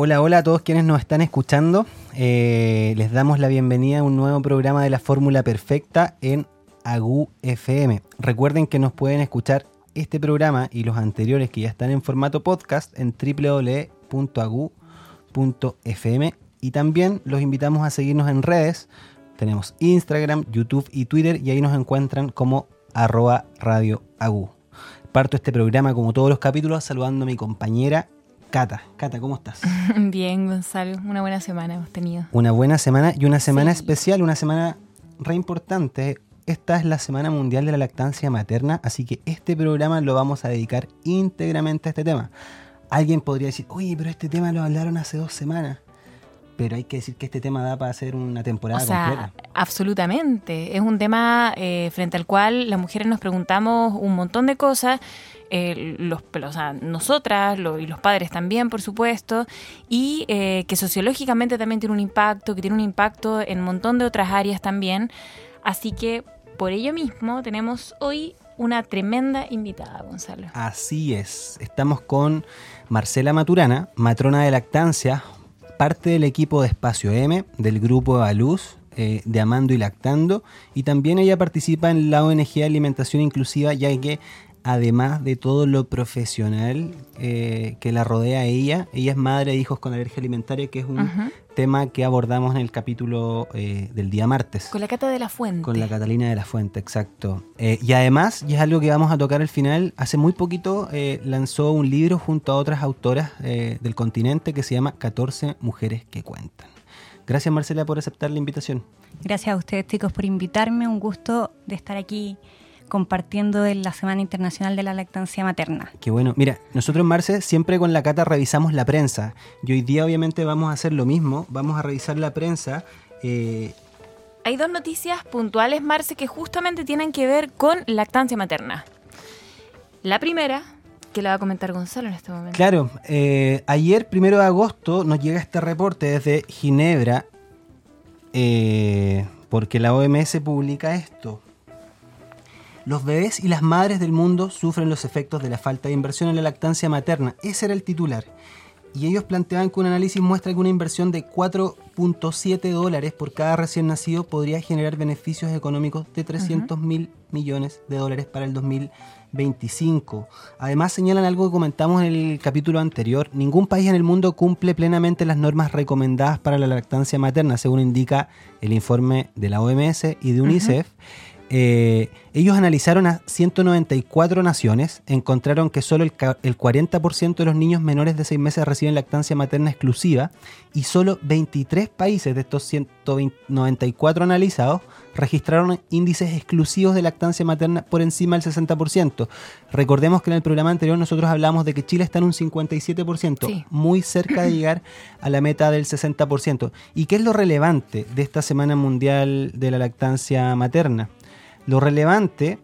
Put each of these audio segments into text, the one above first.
Hola, hola a todos quienes nos están escuchando. Eh, les damos la bienvenida a un nuevo programa de la Fórmula Perfecta en Agu FM. Recuerden que nos pueden escuchar este programa y los anteriores que ya están en formato podcast en www.agu.fm y también los invitamos a seguirnos en redes. Tenemos Instagram, YouTube y Twitter y ahí nos encuentran como arroba radio. Parto este programa como todos los capítulos saludando a mi compañera Cata. Cata, ¿cómo estás? Bien, Gonzalo. Una buena semana hemos tenido. Una buena semana y una semana especial, una semana re importante. Esta es la Semana Mundial de la Lactancia Materna, así que este programa lo vamos a dedicar íntegramente a este tema. Alguien podría decir, oye, pero este tema lo hablaron hace dos semanas. Pero hay que decir que este tema da para hacer una temporada o sea, completa. Absolutamente. Es un tema eh, frente al cual las mujeres nos preguntamos un montón de cosas eh, los, o sea, nosotras y los padres también, por supuesto, y eh, que sociológicamente también tiene un impacto, que tiene un impacto en un montón de otras áreas también. Así que por ello mismo tenemos hoy una tremenda invitada, Gonzalo. Así es, estamos con Marcela Maturana, matrona de lactancia, parte del equipo de Espacio M, del grupo Aluz, eh, de Amando y Lactando, y también ella participa en la ONG Alimentación Inclusiva, ya que además de todo lo profesional eh, que la rodea a ella. Ella es madre de hijos con alergia alimentaria, que es un tema que abordamos en el capítulo eh, del día martes. Con la Cata de la Fuente. Con la Catalina de la Fuente, exacto. Eh, y además, y es algo que vamos a tocar al final, hace muy poquito lanzó un libro junto a otras autoras del continente que se llama 14 Mujeres que Cuentan. Gracias Marcela por aceptar la invitación. Gracias a ustedes chicos por invitarme, un gusto de estar aquí compartiendo en la Semana Internacional de la Lactancia Materna. Qué bueno. Mira, nosotros, Marce, siempre con la Cata revisamos la prensa. Y hoy día, obviamente, vamos a hacer lo mismo. Vamos a revisar la prensa. Eh, Hay dos noticias puntuales, Marce, que justamente tienen que ver con lactancia materna. La primera, que la va a comentar Gonzalo en este momento. Claro, eh, ayer, primero de agosto, nos llega este reporte desde Ginebra, eh, porque la OMS publica esto. Los bebés y las madres del mundo sufren los efectos de la falta de inversión en la lactancia materna. Ese era el titular. Y ellos planteaban que un análisis muestra que una inversión de 4.7 dólares por cada recién nacido podría generar beneficios económicos de 300 mil millones de dólares para el 2025. Además señalan algo que comentamos en el capítulo anterior. Ningún país en el mundo cumple plenamente las normas recomendadas para la lactancia materna, según indica el informe de la OMS y de UNICEF. Eh, ellos analizaron a 194 naciones, encontraron que solo el, 40% de los niños menores de 6 meses reciben lactancia materna exclusiva y solo 23 países de estos 194 analizados registraron índices exclusivos de lactancia materna por encima del 60%. Recordemos que en el programa anterior nosotros hablamos de que Chile está en un 57%, muy cerca de llegar a la meta del 60%. ¿Y qué es lo relevante de esta Semana Mundial de la Lactancia Materna? Lo relevante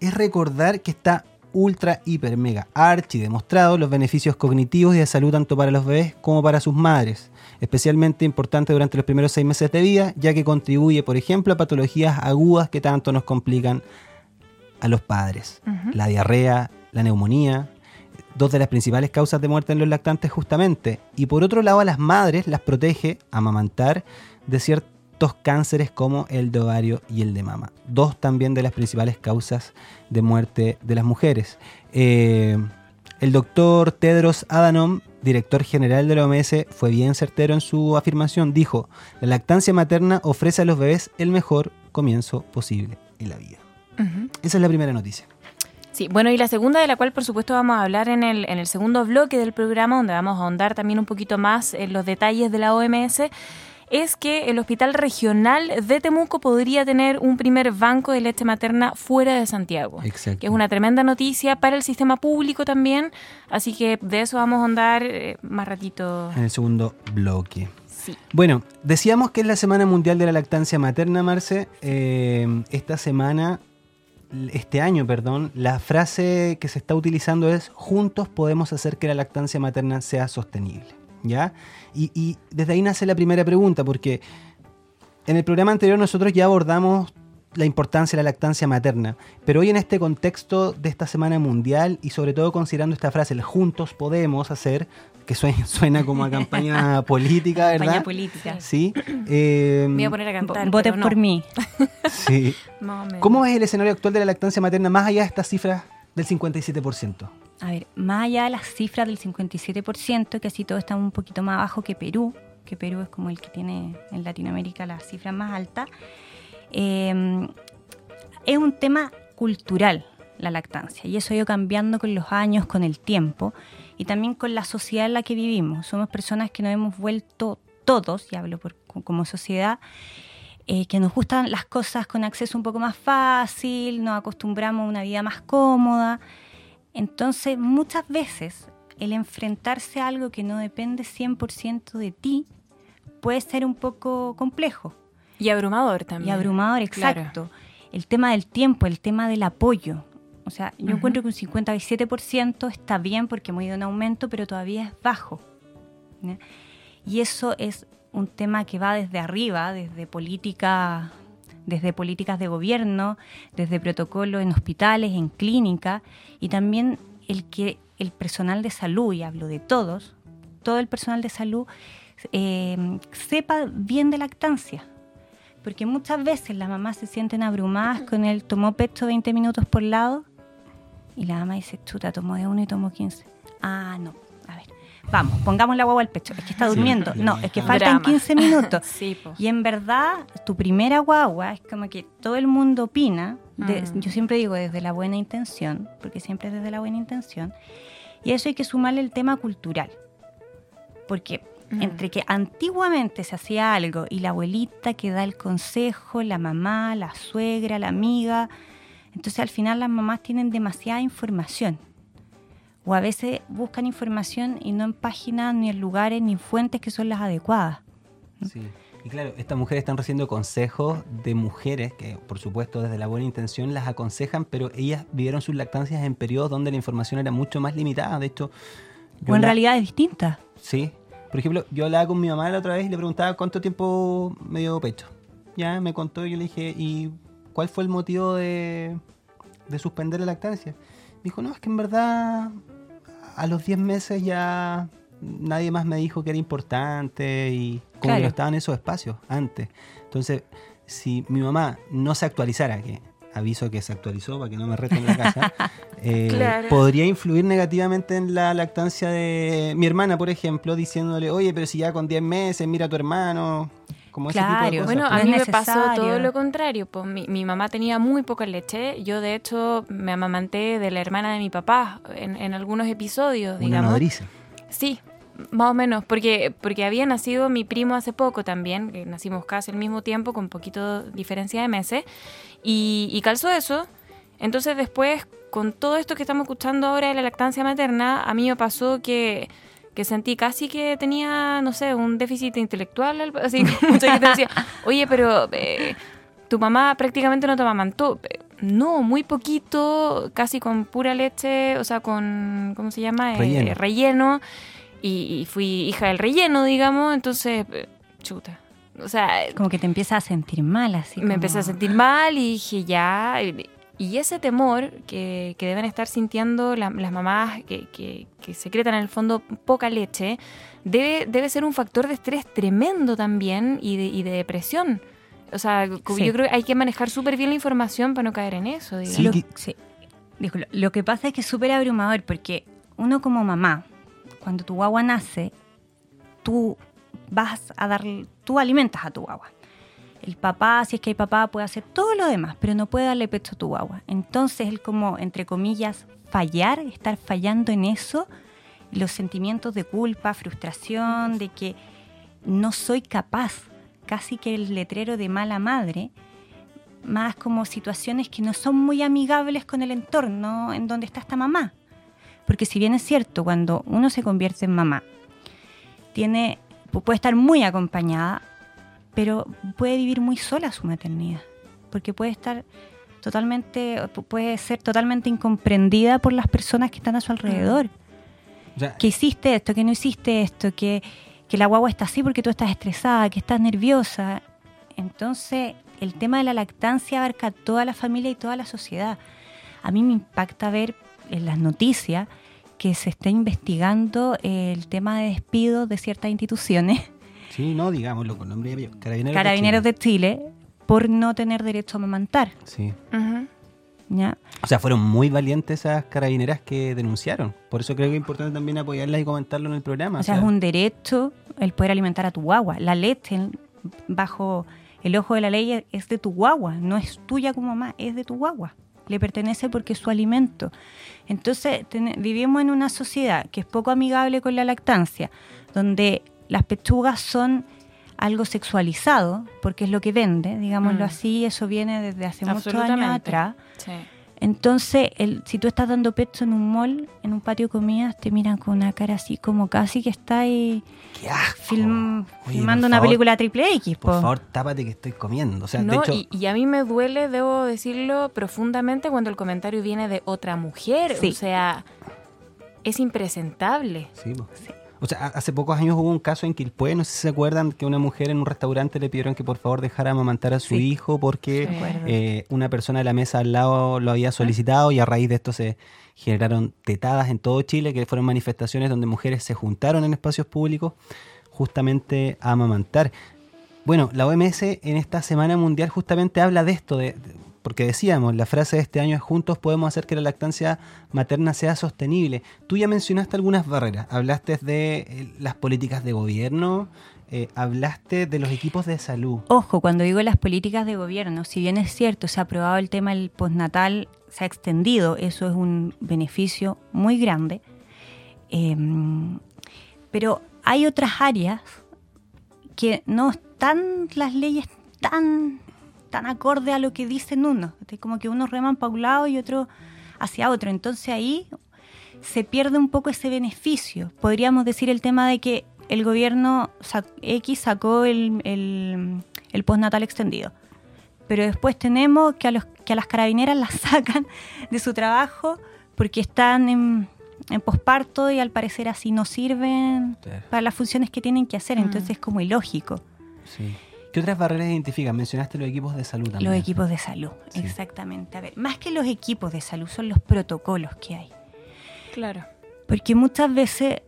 es recordar que está ultra, hiper, mega, archi demostrado los beneficios cognitivos y de salud tanto para los bebés como para sus madres. Especialmente importante durante los primeros seis meses de vida, ya que contribuye, por ejemplo, a patologías agudas que tanto nos complican a los padres. La diarrea, la neumonía, dos de las principales causas de muerte en los lactantes justamente. Y por otro lado, a las madres las protege amamantar de cierto cánceres como el de ovario y el de mama. Dos también de las principales causas de muerte de las mujeres. Eh, el doctor Tedros Adhanom, director general de la OMS, fue bien certero en su afirmación. Dijo, la lactancia materna ofrece a los bebés el mejor comienzo posible en la vida. Esa es la primera noticia. Sí, bueno, y la segunda, de la cual por supuesto vamos a hablar en el, en el segundo bloque del programa, donde vamos a ahondar también un poquito más en los detalles de la OMS, es que el Hospital Regional de Temuco podría tener un primer banco de leche materna fuera de Santiago. Exacto. Que es una tremenda noticia para el sistema público también. Así que de eso vamos a andar eh, más ratito. En el segundo bloque. Sí. Bueno, decíamos que es la Semana Mundial de la Lactancia Materna, Marce. Eh, esta semana, este año, perdón, la frase que se está utilizando es juntos podemos hacer que la lactancia materna sea sostenible. ¿Ya? Y, desde ahí nace la primera pregunta, porque en el programa anterior nosotros ya abordamos la importancia de la lactancia materna. Pero hoy en este contexto de esta Semana Mundial y sobre todo considerando esta frase, el juntos podemos hacer, que suena, suena como a campaña política, ¿verdad? Campaña política. Sí. eh, Me voy a poner a cantar. Voten no. por mí. sí. ¿Cómo es el escenario actual de la lactancia materna más allá de estas cifras del 57%? A ver, más allá de las cifras del 57%, que así todo está un poquito más bajo que Perú, que Perú es como el que tiene en Latinoamérica las cifras más altas, eh, es un tema cultural la lactancia y eso ha ido cambiando con los años, con el tiempo y también con la sociedad en la que vivimos. Somos personas que nos hemos vuelto todos, y hablo por, como sociedad, eh, que nos gustan las cosas con acceso un poco más fácil, nos acostumbramos a una vida más cómoda. Entonces, muchas veces el enfrentarse a algo que no depende 100% de ti puede ser un poco complejo Y abrumador y también. abrumador, Claro. exacto. El tema del tiempo, el tema del apoyo. O sea, yo encuentro que un 57% está bien porque hemos ido en aumento, pero todavía es bajo. Y eso es un tema que va desde arriba, desde política, desde políticas de gobierno, desde protocolos en hospitales, en clínicas, y también el que el personal de salud, y hablo de todos, todo el personal de salud eh, sepa bien de lactancia. Porque muchas veces las mamás se sienten abrumadas con el tomó pecho 20 minutos por lado y la mamá dice, chuta, tomó de uno y tomó 15. Ah, no. A ver, vamos, pongamos la guagua al pecho. Es que está durmiendo. sí, No, es que drama. faltan 15 minutos. Sí. Y en verdad, tu primera guagua es como que todo el mundo opina. de- Mm. Yo siempre digo desde la buena intención, porque siempre es desde la buena intención. Y a eso hay que sumarle el tema cultural. Porque Mm. entre que antiguamente se hacía algo y la abuelita que da el consejo, la mamá, la suegra, la amiga, entonces al final las mamás tienen demasiada información. O a veces buscan información y no en páginas, ni en lugares, ni en fuentes que son las adecuadas. Sí. Y claro, estas mujeres están recibiendo consejos de mujeres que, por supuesto, desde la buena intención las aconsejan, pero ellas vivieron sus lactancias en periodos donde la información era mucho más limitada. De hecho, O en la- realidad es distinta. Sí. Por ejemplo, yo hablaba con mi mamá la otra vez y le preguntaba cuánto tiempo me dio pecho. Ya me contó y yo le dije, ¿y cuál fue el motivo de, de suspender la lactancia? Me dijo, no, es que en verdad a los 10 meses ya nadie más me dijo que era importante y como Claro. no estaba en esos espacios antes. Entonces, si mi mamá no se actualizara, que aviso que se actualizó para que no me reten en la casa, eh, Claro. podría influir negativamente en la lactancia de mi hermana, por ejemplo, diciéndole, oye, pero si ya con 10 meses, mira a tu hermano, como ese tipo de Claro. cosas. Bueno, no a mí me pasó todo lo contrario. Pues mi, mi mamá tenía muy poca leche. Yo, de hecho, me amamanté de la hermana de mi papá en, en algunos episodios, Una digamos. nodriza. Sí, más o menos, porque, porque había nacido mi primo hace poco también, que nacimos casi al mismo tiempo, con poquito diferencia de meses, y, y calzó eso. Entonces después, con todo esto que estamos escuchando ahora de la lactancia materna, a mí me pasó que, que sentí casi que tenía, no sé, un déficit intelectual, así como mucha gente decía, oye, pero eh, tu mamá prácticamente no te amamantó. No, muy poquito, casi con pura leche, o sea, con, ¿cómo se llama? Eh, Relleno. relleno y, y fui hija del relleno, digamos, entonces, eh, chuta. O sea, Como que te empiezas a sentir mal, así. me como- empecé a sentir mal y dije ya. Y, y ese temor que, que deben estar sintiendo la- las mamás que, que, que secretan en el fondo poca leche, debe, debe ser un factor de estrés tremendo también y de, y de depresión. O sea, Sí. yo creo que hay que manejar súper bien la información para no caer en eso. digamos. Sí, Lo, que- sí. Dijo, lo, lo que pasa es que es súper abrumador porque uno como mamá, cuando tu guagua nace, tú vas a dar, tú alimentas a tu guagua. El papá, si es que hay papá, puede hacer todo lo demás, pero no puede darle pecho a tu guagua. Entonces, él como, entre comillas, fallar, estar fallando en eso, los sentimientos de culpa, frustración, de que no soy capaz, casi que el letrero de mala madre, más como situaciones que no son muy amigables con el entorno en donde está esta mamá. Porque si bien es cierto, cuando uno se convierte en mamá, tiene, pu- puede estar muy acompañada, pero puede vivir muy sola su maternidad. Porque puede estar totalmente, pu- puede ser totalmente incomprendida por las personas que están a su alrededor. o sea, Que hiciste esto, que no hiciste esto, que, que la guagua está así porque tú estás estresada, que estás nerviosa. Entonces, el tema de la lactancia abarca toda la familia y toda la sociedad. A mí me impacta ver en las noticias que se está investigando el tema de despido de ciertas instituciones. Sí, no, digámoslo con nombre y Carabineros, Carabineros de Chile. por no tener derecho a amamantar. Sí. ¿ya? O sea, fueron muy valientes esas carabineras que denunciaron. Por eso creo que es importante también apoyarlas y comentarlo en el programa. O sea, es un derecho el poder alimentar a tu guagua. La leche bajo el ojo de la ley es de tu guagua, no es tuya como mamá, es de tu guagua. Le pertenece porque es su alimento. Entonces, ten- vivimos en una sociedad que es poco amigable con la lactancia, donde las pechugas son algo sexualizado, porque es lo que vende, digámoslo Mm. así, eso viene desde hace muchos años atrás. Sí. Entonces, el, si tú estás dando pecho en un mall, en un patio de comidas, te miran con una cara así como casi que está ahí ¡Qué asco! film- filmando por una favor, película triple X. Por po. favor, tápate que estoy comiendo. O sea, de No, hecho, y, y a mí me duele, debo decirlo profundamente, cuando el comentario viene de otra mujer. Sí. O sea, es impresentable. Sí. O sea, ha- hace pocos años hubo un caso en Quilpué, no sé si se acuerdan, que una mujer en un restaurante le pidieron que por favor dejara amamantar a su Sí. hijo porque eh, una persona de la mesa al lado lo había solicitado y a raíz de esto se generaron tetadas en todo Chile, que fueron manifestaciones donde mujeres se juntaron en espacios públicos justamente a amamantar. Bueno, la OMS en esta Semana Mundial justamente habla de esto, de- porque decíamos, la frase de este año es juntos podemos hacer que la lactancia materna sea sostenible. Tú ya mencionaste algunas barreras, hablaste de eh, las políticas de gobierno, eh, hablaste de los equipos de salud. Ojo, cuando digo las políticas de gobierno, si bien es cierto, se ha aprobado el tema del postnatal, se ha extendido, eso es un beneficio muy grande. Eh, pero hay otras áreas que no están las leyes tan, tan acorde a lo que dicen unos. Es como que unos reman para un lado y otro hacia otro. Entonces ahí se pierde un poco ese beneficio. Podríamos decir el tema de que el gobierno sa- X sacó el, el, el postnatal extendido. Pero después tenemos que a, los, que a las carabineras las sacan de su trabajo porque están en, en posparto y al parecer así no sirven para las funciones que tienen que hacer. Mm. Entonces es como ilógico. Sí. ¿Qué otras barreras identifican? Mencionaste los equipos de salud también. Los equipos de salud, Sí. exactamente. A ver, más que los equipos de salud son los protocolos que hay. Claro. Porque muchas veces,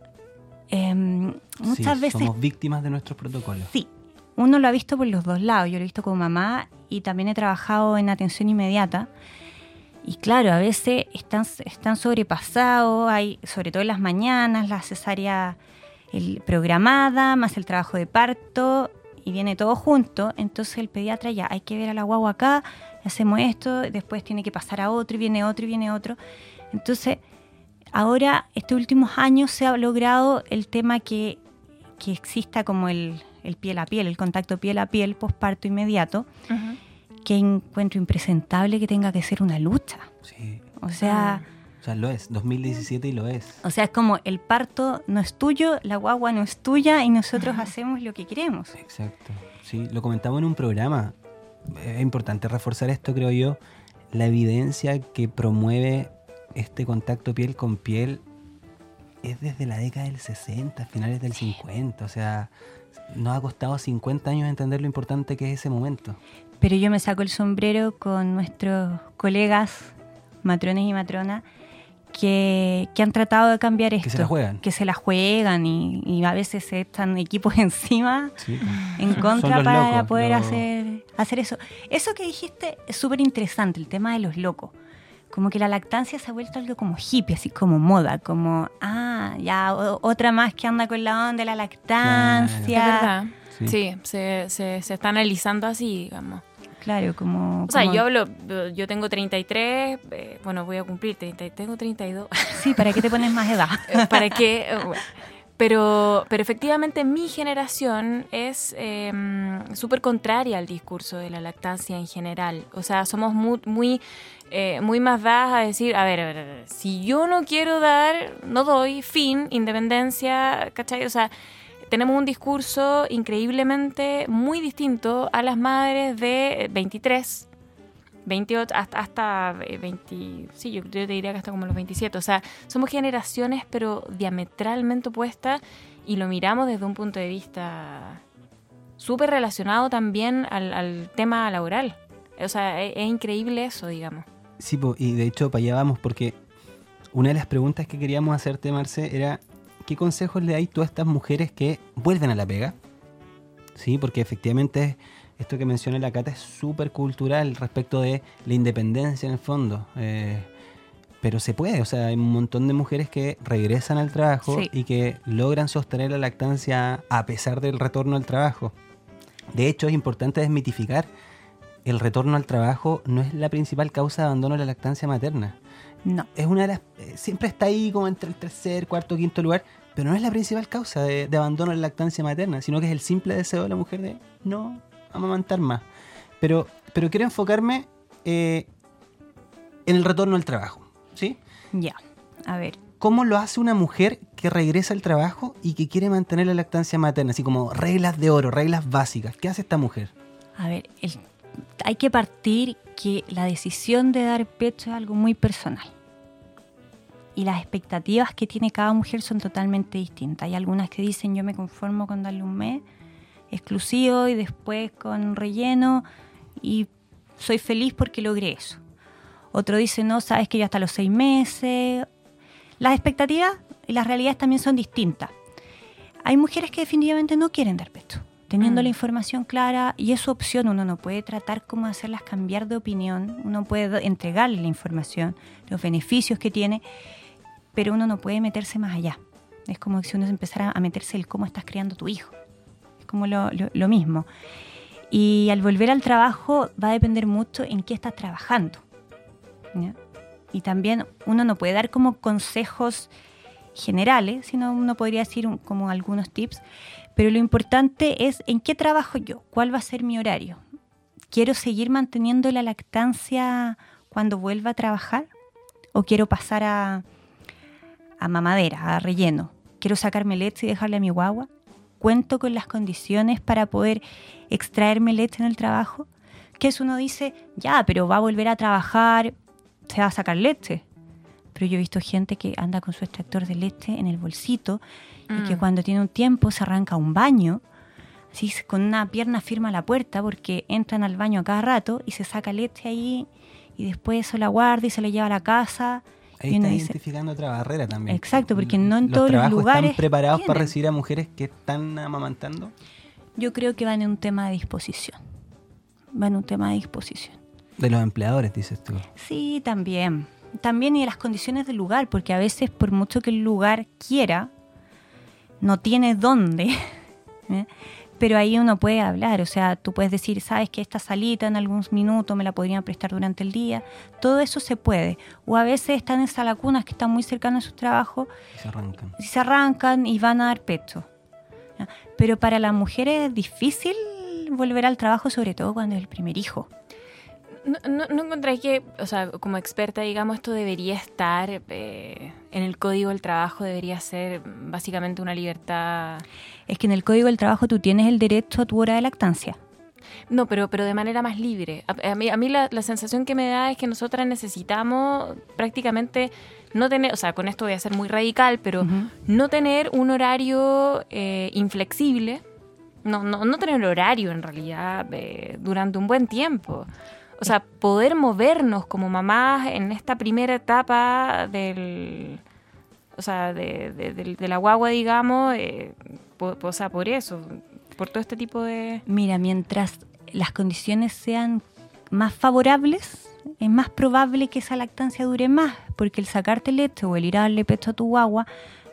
em, muchas Sí, veces somos víctimas de nuestros protocolos. Sí, uno lo ha visto por los dos lados. Yo lo he visto como mamá y también he trabajado en atención inmediata. Y claro, a veces están, están sobrepasados, hay, sobre todo en las mañanas, la cesárea el, programada, más el trabajo de parto, y viene todo junto. Entonces el pediatra ya, hay que ver a la guagua acá, hacemos esto, después tiene que pasar a otro, y viene otro, y viene otro. Entonces, ahora, estos últimos años se ha logrado el tema que, que exista como el, el piel a piel, el contacto piel a piel, posparto inmediato, que encuentro impresentable que tenga que ser una lucha. Sí. O sea, O sea, lo es. 2017 y lo es. o sea, es como el parto no es tuyo, la guagua no es tuya y nosotros hacemos lo que queremos. Exacto. Sí, lo comentamos en un programa. Es importante reforzar esto, creo yo. La evidencia que promueve este contacto piel con piel es desde la década del 60, finales del 50. O sea, nos ha costado 50 años entender lo importante que es ese momento. Pero yo me saco el sombrero con nuestros colegas, matrones y matronas, que, que han tratado de cambiar esto. se la juegan. Que se la juegan y, y a veces se están equipos encima Sí. en contra para locos, poder hacer, hacer eso. Eso que dijiste es súper interesante, el tema de los locos. Como que la lactancia se ha vuelto algo como hippie, así como moda, como, ah, ya o- otra más que anda con la onda de la Es lactancia. verdad. Sí. Sí, se, se, se está analizando así, digamos. Claro, como... O sea, como- yo hablo, yo tengo 33, eh, bueno, voy a cumplir 30, tengo 32. Sí, ¿para qué te pones más edad? ¿Para qué? Eh, bueno. Pero, pero efectivamente mi generación es eh, súper contraria al discurso de la lactancia en general. O sea, somos muy, muy, eh, muy más dadas a decir, a ver, a ver, a ver, si yo no quiero dar, no doy, fin, independencia, ¿cachai? O sea, tenemos un discurso increíblemente muy distinto a las madres de 23, 28, hasta, hasta eh, 20, sí, yo, te diría que hasta como los 27. O sea, somos generaciones pero diametralmente opuestas y lo miramos desde un punto de vista súper relacionado también al, tema laboral. O sea, es, es increíble eso, digamos. Sí, y de hecho para allá vamos, porque una de las preguntas que queríamos hacerte, Marce, era ¿qué consejos le dais tú a estas mujeres que vuelven a la pega? Sí, porque efectivamente esto que menciona la Cata es súper cultural respecto de la independencia en el fondo. Eh, pero se puede, o sea, hay un montón de mujeres que regresan al trabajo Sí. y que logran sostener la lactancia a pesar del retorno al trabajo. De hecho, es importante desmitificar, el retorno al trabajo no es la principal causa de abandono de la lactancia materna. No. Es una de las, eh, siempre está ahí como entre el tercer, cuarto, quinto lugar, pero no es la principal causa de, de abandono de la lactancia materna, sino que es el simple deseo de la mujer de no amamantar más. Pero, pero quiero enfocarme eh, en el retorno al trabajo. ¿sí? Ya. A ver, ¿Cómo lo hace una mujer que regresa al trabajo y que quiere mantener la lactancia materna? Así como reglas de oro, reglas básicas. ¿Qué hace esta mujer? a ver, el- hay que partir que la decisión de dar pecho es algo muy personal. Y las expectativas que tiene cada mujer son totalmente distintas. Hay algunas que dicen yo me conformo con darle un mes exclusivo y después con relleno y soy feliz porque logré eso. Otro dice no, sabes que ya hasta los seis meses. Las expectativas y las realidades también son distintas. Hay mujeres que definitivamente no quieren dar pecho, teniendo Mm. la información clara y es su opción. Uno no puede tratar como hacerlas cambiar de opinión, uno puede entregarle la información, los beneficios que tiene, pero uno no puede meterse más allá. Es como si uno empezara a meterse el cómo estás criando tu hijo. Es como lo, lo- mismo. Y al volver al trabajo va a depender mucho en qué estás trabajando. Y también uno no puede dar como consejos generales, sino uno podría decir como algunos tips, pero lo importante es en qué trabajo yo, cuál va a ser mi horario. ¿Quiero seguir manteniendo la lactancia cuando vuelva a trabajar? ¿O quiero pasar a, a mamadera, a relleno? ¿Quiero sacarme leche y dejarle a mi guagua? ¿Cuento con las condiciones para poder extraerme leche en el trabajo? Que eso uno dice, ya, pero va a volver a trabajar, se va a sacar leche. Pero yo he visto gente que anda con su extractor de leche en el bolsito y que Mm. cuando tiene un tiempo se arranca a un baño, así con una pierna firma la puerta porque entran al baño a cada rato y se saca leche ahí y después eso la guarda y se la lleva a la casa. Ahí y uno está dice, identificando otra barrera también. Exacto, porque no en los todos los lugares están preparados para recibir a mujeres que están amamantando. yo creo que va en un tema de disposición. Va en un tema de disposición. De los empleadores, dices tú. Sí, también. También y de las condiciones del lugar, porque a veces por mucho que el lugar quiera, no tiene dónde. ¿eh? Pero ahí uno puede hablar, o sea, tú puedes decir, sabes que esta salita en algunos minutos me la podrían prestar durante el día. Todo eso se puede. O a veces están esas lagunas que están muy cercanas a su trabajo Y se arrancan. y se arrancan y van a dar pecho. Pero para las mujeres es difícil volver al trabajo, sobre todo cuando es el primer hijo. ¿No, no, no encontráis que, o sea, como experta, digamos, esto debería estar eh, en el código del trabajo, debería ser básicamente una libertad... Es que en el Código del Trabajo tú tienes el derecho a tu hora de lactancia. No, pero, pero de manera más libre. A, a mí, a mí la, la sensación que me da es que nosotras necesitamos prácticamente no tener, o sea, con esto voy a ser muy radical, pero no tener un horario eh, inflexible, no, no, no tener horario en realidad eh, durante un buen tiempo. O sea, poder movernos como mamás en esta primera etapa del, o sea, de, la guagua, digamos, eh, o sea, por eso, por todo este tipo de... Mira, mientras las condiciones sean más favorables, es más probable que esa lactancia dure más, porque el sacarte leche o el ir a darle pecho a tu guagua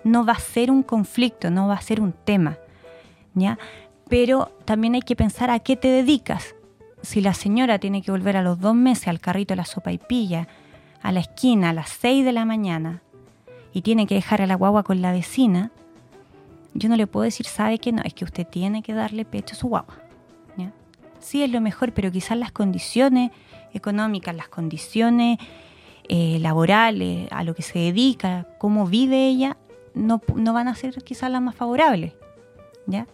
no va a ser un conflicto, no va a ser un tema, ¿ya? Pero también hay que pensar a qué te dedicas. Si la señora tiene que volver a los dos meses al carrito de la sopa y pilla, a la esquina a las seis de la mañana, y tiene que dejar a la guagua con la vecina, yo no le puedo decir, sabe que no, es que usted tiene que darle pecho a su guagua. Sí es lo mejor, pero quizás las condiciones económicas, las condiciones eh, laborales, a lo que se dedica, cómo vive ella, no, no van a ser quizás las más favorables. ¿ya?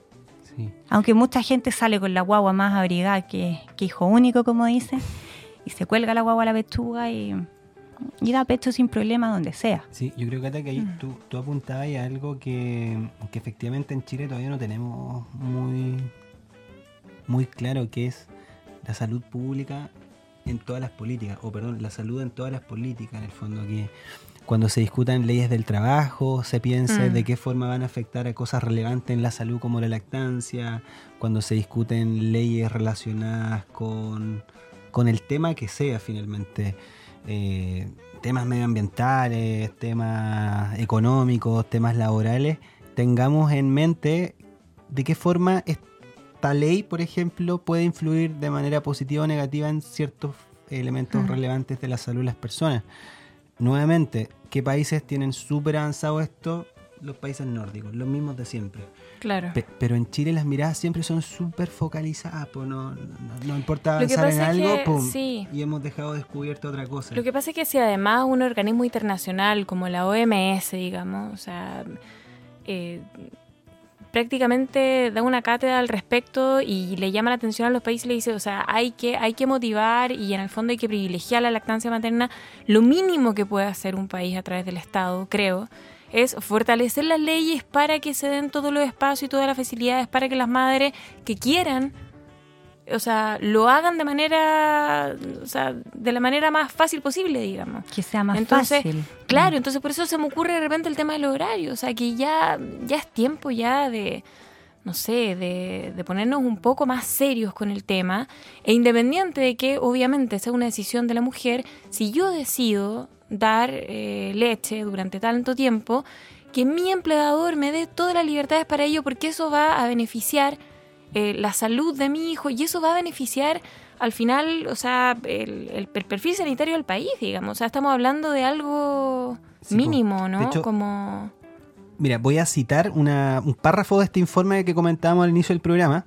Sí. Aunque mucha gente sale con la guagua más abrigada que, que hijo único, como dicen, y se cuelga la guagua a la pechuga y, y da pecho sin problema donde sea. Sí, yo creo Cata, que ahí Mm. tú, tú apuntabas a algo que, que efectivamente en Chile todavía no tenemos muy muy claro que es la salud pública en todas las políticas, o perdón, la salud en todas las políticas, en el fondo, que cuando se discutan leyes del trabajo, se piense Mm. de qué forma van a afectar a cosas relevantes en la salud como la lactancia, cuando se discuten leyes relacionadas con, con el tema que sea finalmente, eh, temas medioambientales, temas económicos, temas laborales, tengamos en mente de qué forma esta ley, por ejemplo, puede influir de manera positiva o negativa en ciertos elementos Mm. relevantes de la salud de las personas. Nuevamente, ¿qué países tienen súper avanzado esto? Los países nórdicos, los mismos de siempre. Claro. Pe- pero en Chile las miradas siempre son súper focalizadas, pues no, no, no importa avanzar en algo, que, pum, sí. y hemos dejado descubierto otra cosa. Lo que pasa es que si además un organismo internacional como la OMS, digamos, o sea, eh, prácticamente da una cátedra al respecto y le llama la atención a los países y le dice, o sea, hay que, hay que motivar y en el fondo hay que privilegiar la lactancia materna. Lo mínimo que puede hacer un país a través del Estado, creo, es fortalecer las leyes para que se den todos los espacios y todas las facilidades para que las madres que quieran o sea, lo hagan de manera, o sea, de la manera más fácil posible, digamos. Que sea más Entonces, fácil. Claro, entonces por eso se me ocurre de repente el tema del horario, o sea, que ya, ya es tiempo ya de, no sé, de, de ponernos un poco más serios con el tema, e independiente de que obviamente sea una decisión de la mujer, si yo decido dar eh, leche durante tanto tiempo, que mi empleador me dé todas las libertades para ello, porque eso va a beneficiar eh, la salud de mi hijo y eso va a beneficiar al final, o sea, el, el per- perfil sanitario del país, digamos. O sea, estamos hablando de algo Sí, mínimo, ¿no? hecho- Como... Mira, voy a citar una- un párrafo de este informe que comentábamos al inicio del programa,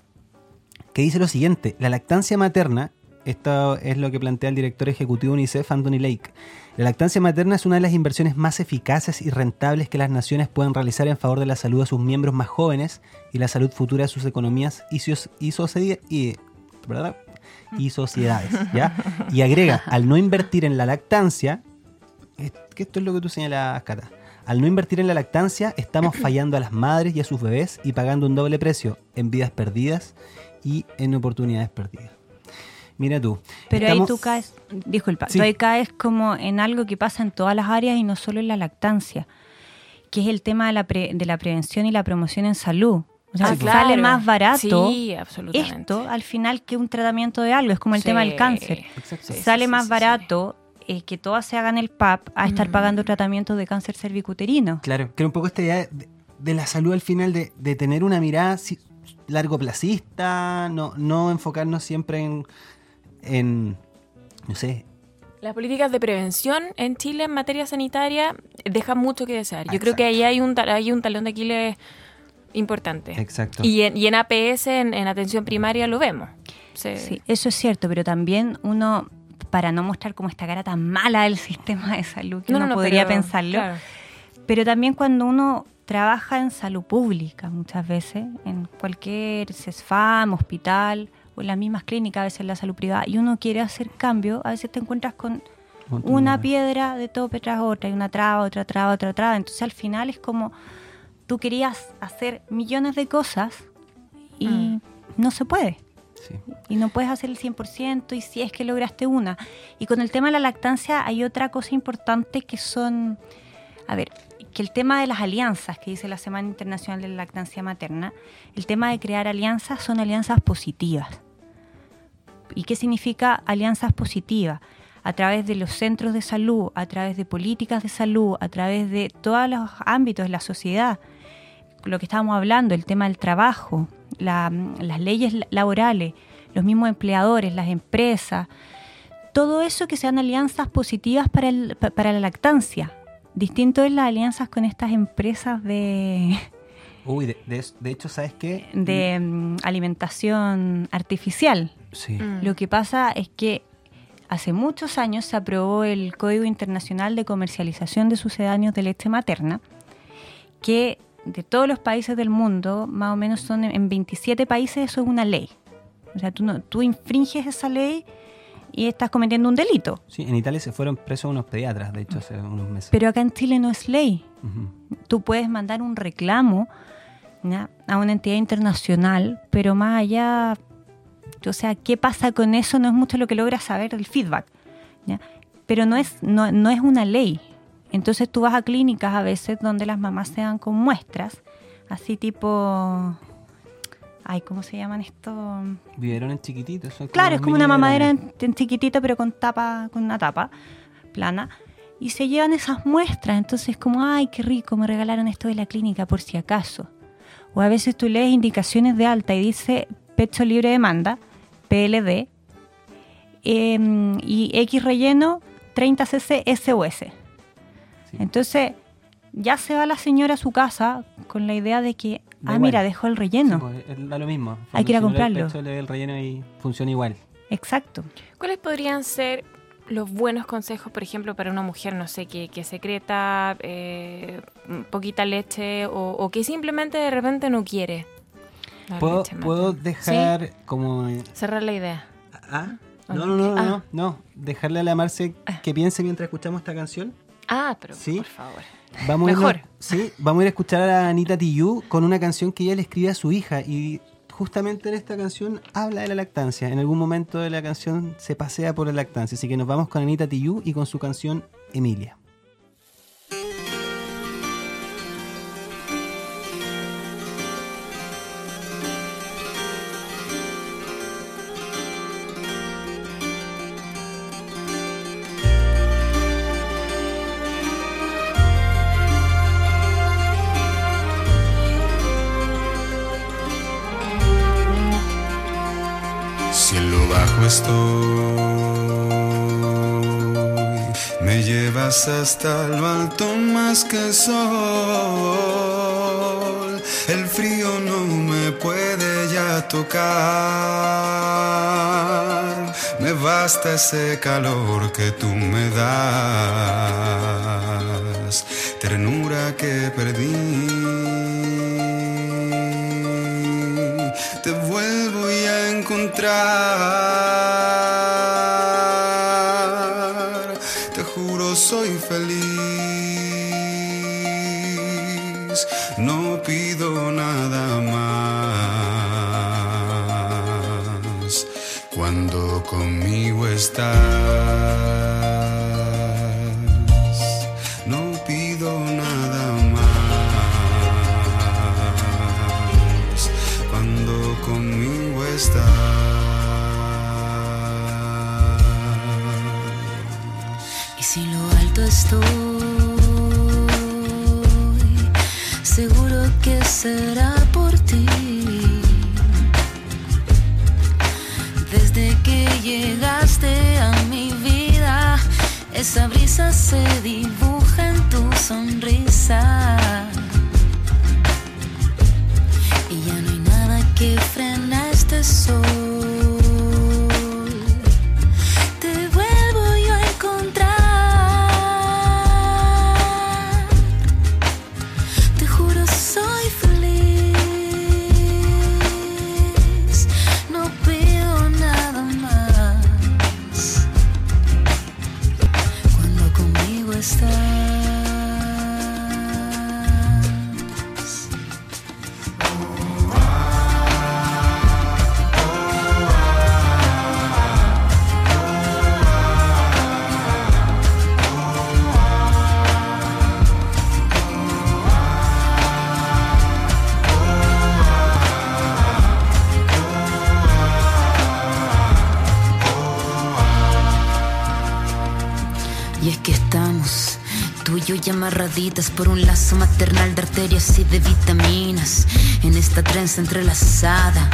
que dice lo siguiente, la lactancia materna, esto es lo que plantea el director ejecutivo UNICEF, Anthony Lake, la lactancia materna es una de las inversiones más eficaces y rentables que las naciones pueden realizar en favor de la salud de sus miembros más jóvenes y la salud futura de sus economías y, y, y- sociedades. ¿ya? Y agrega, al no invertir en la lactancia, esto es lo que tú señalabas, Cata. Al no invertir en la lactancia, estamos fallando a las madres y a sus bebés y pagando un doble precio en vidas perdidas y en oportunidades perdidas. Mira tú. Pero ahí tú caes, disculpa, Sí. tú ahí caes como en algo que pasa en todas las áreas y no solo en la lactancia, que es el tema de la, pre- de la prevención y la promoción en salud. O sea, Ah, sale más barato Sí, esto al final que un tratamiento de algo, es como el tema del cáncer. Exacto. Sale sí, más sí, barato eh, que todas se hagan el PAP a estar Mm. pagando tratamientos de cáncer cervicuterino. Claro, que un poco esta idea de, de la salud al final, de, de tener una mirada largoplacista, no, no enfocarnos siempre en, en, no sé, Las políticas de prevención en Chile en materia sanitaria dejan mucho que desear. Yo creo que ahí hay un, hay un talón de Aquiles importante. exacto. Y en, y en APS, en, en atención primaria, lo vemos. Se- Sí, eso es cierto, pero también uno, para no mostrar como esta cara tan mala del sistema de salud, que No, uno no, no, podría pero, pensarlo, claro. pero también cuando uno trabaja en salud pública muchas veces, en cualquier CESFAM, hospital las mismas clínicas, a veces en la salud privada, y uno quiere hacer cambio, a veces te encuentras con una piedra de tope tras otra, y una traba, otra traba, otra traba. Entonces al final es como tú querías hacer millones de cosas y Mm. no se puede. Sí. Y no puedes hacer el 100% y si es que lograste una. Y con el tema de la lactancia hay otra cosa importante que son, a ver, que el tema de las alianzas que dice la Semana Internacional de la Lactancia Materna, el tema de crear alianzas son alianzas positivas. ¿Y qué significa alianzas positivas? A través de los centros de salud, a través de políticas de salud, a través de todos los ámbitos de la sociedad. Lo que estábamos hablando, el tema del trabajo, la- las leyes laborales, los mismos empleadores, las empresas, todo eso que sean alianzas positivas para, el- pa- para la lactancia. Distinto es las alianzas con estas empresas de, Uy, de, de- de hecho, ¿sabes qué? de mm, alimentación artificial. Sí. Mm. Lo que pasa es que hace muchos años se aprobó el Código Internacional de Comercialización de Sucedáneos de Leche Materna, que de todos los países del mundo, más o menos son en 27 países, eso es una ley. O sea, tú, no, tú infringes esa ley y estás cometiendo un delito. Sí, en Italia se fueron presos unos pediatras, de hecho, hace unos meses. Pero acá en Chile no es ley. Tú puedes mandar un reclamo a una entidad internacional, pero más allá O sea, ¿qué pasa con eso? No es mucho lo que logra saber el feedback. Pero no es, no, no es una ley. Entonces tú vas a clínicas a veces donde las mamás se dan con muestras, así tipo Ay, ¿cómo se llaman estos? Vivieron en chiquititos. Claro, es como una mamadera en, en, chiquitito, pero con tapa, con una tapa plana. Y se llevan esas muestras. Entonces, como, ay, qué rico, me regalaron esto de la clínica por si acaso. O a veces tú lees indicaciones de alta y dice pecho libre de demanda, PLD, em, y X relleno 30 cc SOS. Entonces, ya se va la señora a su casa con la idea de que ah, mira, dejó el relleno. Pues, da lo mismo. Hay que ir a comprarlo. El, el relleno y funciona igual. Exacto. ¿Cuáles podrían ser los buenos consejos, por ejemplo, para una mujer, no sé, que, que secreta eh, poquita leche o, que simplemente de repente no quiere? ¿Puedo, ¿puedo dejar como... Cerrar la idea. ¿Ah? No, no, no, no, no, no. Dejarle a la Marce ah. que piense mientras escuchamos esta canción. Ah, pero ¿Sí? por favor. Vamos Mejor. A ir, sí, vamos a ir a escuchar a Anita Tijoux con una canción que ella le escribe a su hija y justamente en esta canción habla de la lactancia. En algún momento de la canción se pasea por la lactancia. Así que nos vamos con Anita Tijoux y con su canción Emilia. Me llevas hasta lo alto más que sol. El frío no me puede ya tocar. Me basta ese calor que tú me das. Ternura que perdí. Encontrar. soy feliz, no pido nada más cuando conmigo estás. Esa brisa se dibuja en tu sonrisa. Y ya no hay nada que frena este sol. Por un lazo maternal de arterias y de vitaminas. En esta trenza entrelazada,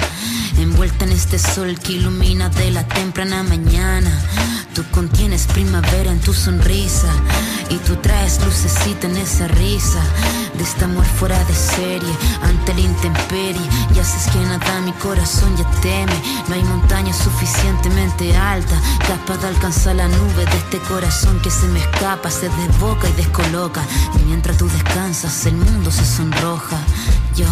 envuelta en este sol que ilumina de la temprana mañana. Tú contienes primavera en tu sonrisa y tú traes lucecita en esa risa de este amor fuera de serie ante la intemperie y haces que nada mi corazón ya teme. No hay montaña suficientemente alta capaz de alcanzar la nube de este corazón que se me escapa, se desboca y descoloca. Y mientras tú descansas, el mundo se sonroja. Yo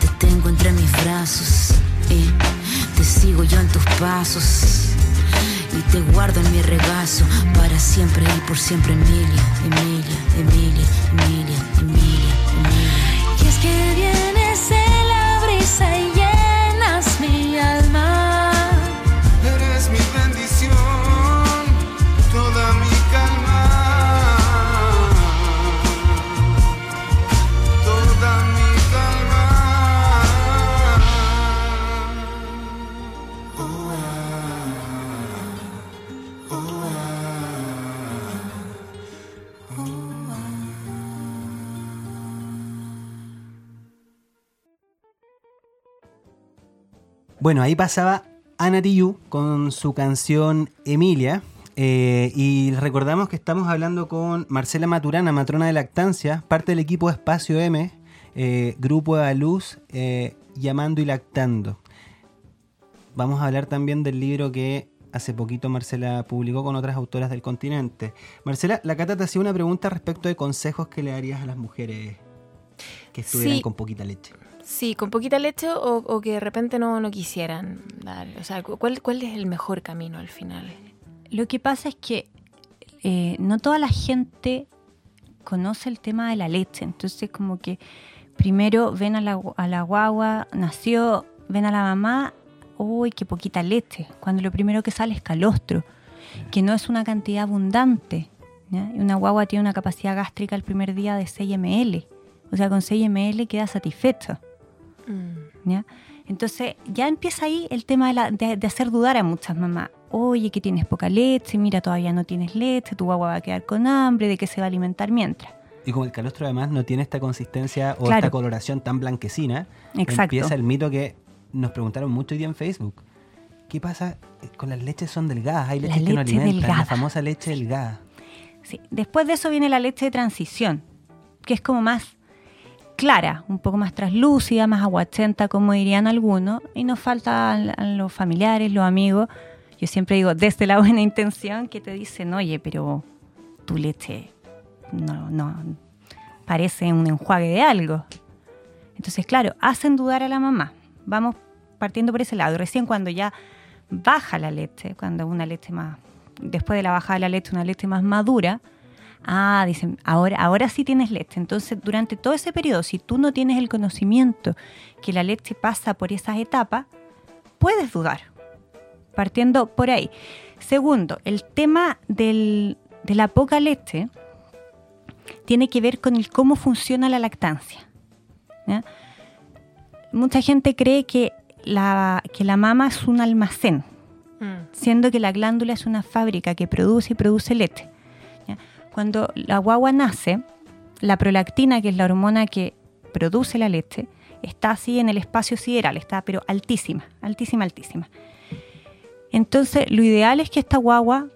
te tengo entre mis brazos y te sigo yo en tus pasos y te guardo en mi regazo para siempre y por siempre, Emilia, Emilia, Emilia, Bueno, ahí pasaba Ana Tijoux con su canción Emilia. eh, y recordamos que estamos hablando con Marcela Maturana, matrona de lactancia, parte del equipo Espacio M, eh, Grupo de Luz, eh, Llamando y Lactando. Vamos a hablar también del libro que hace poquito Marcela publicó con otras autoras del continente. Marcela, la Cata te hacía una pregunta respecto de consejos que le darías a las mujeres que estuvieran Sí. con poquita leche. Sí, con poquita leche o, o que de repente no, no quisieran dar. O sea, cu- ¿cuál, ¿cuál es el mejor camino al final? Lo que pasa es que eh, no toda la gente conoce el tema de la leche. Entonces, como que primero ven a la, a la guagua, nació, ven a la mamá, uy, qué poquita leche. Cuando lo primero que sale es calostro, que no es una cantidad abundante. ¿ya? Una guagua tiene una capacidad gástrica el primer día de 6 ml. O sea, con 6 ml queda satisfecho. Mm. ¿ya? Entonces ya empieza ahí el tema de, la- de- de hacer dudar a muchas mamás. Oye, que tienes poca leche, mira, todavía no tienes leche, tu guagua va a quedar con hambre, ¿de qué se va a alimentar mientras? Y como el calostro además no tiene esta consistencia o Claro. esta coloración tan blanquecina, Exacto. empieza el mito que nos preguntaron mucho hoy día en Facebook. ¿Qué pasa con las leches son delgadas? Hay La leches que no leche alimentan, la delgada. famosa leche delgada. Sí. Después de eso viene la leche de transición, que es como más clara, un poco más translúcida, más aguachenta, como dirían algunos, y nos faltan los familiares, los amigos. Yo siempre digo, desde la buena intención, que te dicen, oye, pero tu leche no, no parece un enjuague de algo. Entonces, claro, hacen dudar a la mamá. Vamos partiendo por ese lado. Recién cuando ya baja la leche, cuando una leche más, después de la bajada de la leche, una leche más madura, ah, dicen, ahora, ahora sí tienes leche. Entonces, durante todo ese periodo, si tú no tienes el conocimiento que la leche pasa por esas etapas, puedes dudar. Partiendo por ahí. Segundo, el tema del- de la poca leche tiene que ver con el cómo funciona la lactancia. ¿ya? Mucha gente cree que la, que la mama es un almacén, Mm. siendo que la glándula es una fábrica que produce y produce leche. Cuando la guagua nace, la prolactina, que es la hormona que produce la leche, está así en el espacio sideral, está pero altísima, altísima, altísima. Entonces, lo ideal es que esta guagua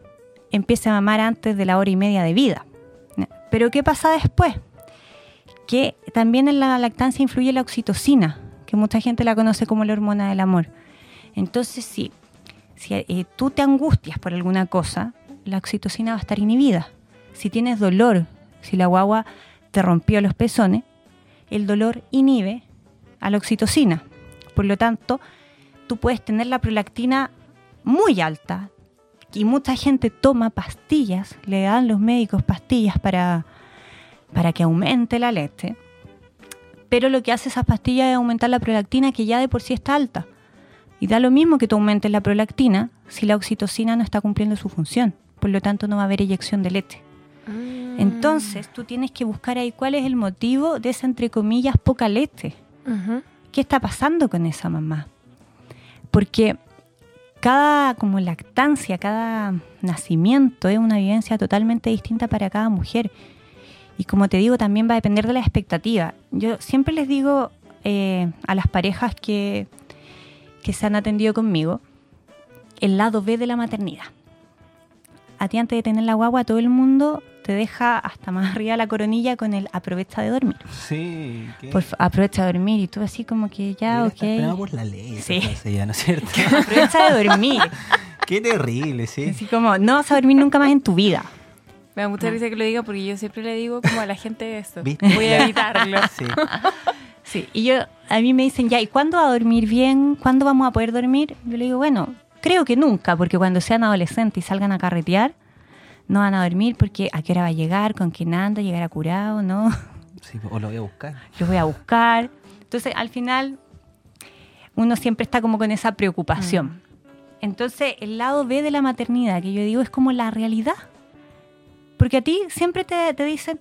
empiece a mamar antes de la hora y media de vida. Pero ¿qué pasa después? Que también en la lactancia influye la oxitocina, que mucha gente la conoce como la hormona del amor. Entonces, si, si eh, tú te angustias por alguna cosa, la oxitocina va a estar inhibida. Si tienes dolor, si la guagua te rompió los pezones, el dolor inhibe a la oxitocina. Por lo tanto, tú puedes tener la prolactina muy alta y mucha gente toma pastillas, le dan los médicos pastillas para, para que aumente la leche, pero lo que hace esas pastillas es aumentar la prolactina que ya de por sí está alta. Y da lo mismo que tú aumentes la prolactina si la oxitocina no está cumpliendo su función. Por lo tanto, no va a haber eyección de leche. Mm. Entonces, tú tienes que buscar ahí cuál es el motivo de esa, entre comillas, poca leche. ¿Qué está pasando con esa mamá? Porque cada como lactancia, cada nacimiento es una vivencia totalmente distinta para cada mujer. Y como te digo, también va a depender de la expectativa. Yo siempre les digo eh, a las parejas que, que se han atendido conmigo, el lado B de la maternidad. A ti antes de tener la guagua, todo el mundo te deja hasta más arriba la coronilla con el aprovecha de dormir. Sí, ¿qué? Fa- aprovecha de dormir y tú así como que ya, ok. por la ley, Sí. frase ya, ¿no es cierto? Aprovecha de dormir. Qué terrible, sí. Así como, no vas a dormir nunca más en tu vida. Me da mucha risa que lo diga porque yo siempre le digo como a la gente esto. ¿Viste? Voy a evitarlo. Sí. Sí, y yo, a mí me dicen, ya, ¿y cuándo va a dormir bien? ¿Cuándo vamos a poder dormir? Yo le digo, bueno, creo que nunca, porque cuando sean adolescentes y salgan a carretear, no van a dormir porque a qué hora va a llegar, con quién anda, llegará curado, ¿no? Sí, o lo voy a buscar. Los voy a buscar. Entonces, al final, uno siempre está como con esa preocupación. Entonces, el lado B de la maternidad, que yo digo, es como la realidad. Porque a ti siempre te, te dicen,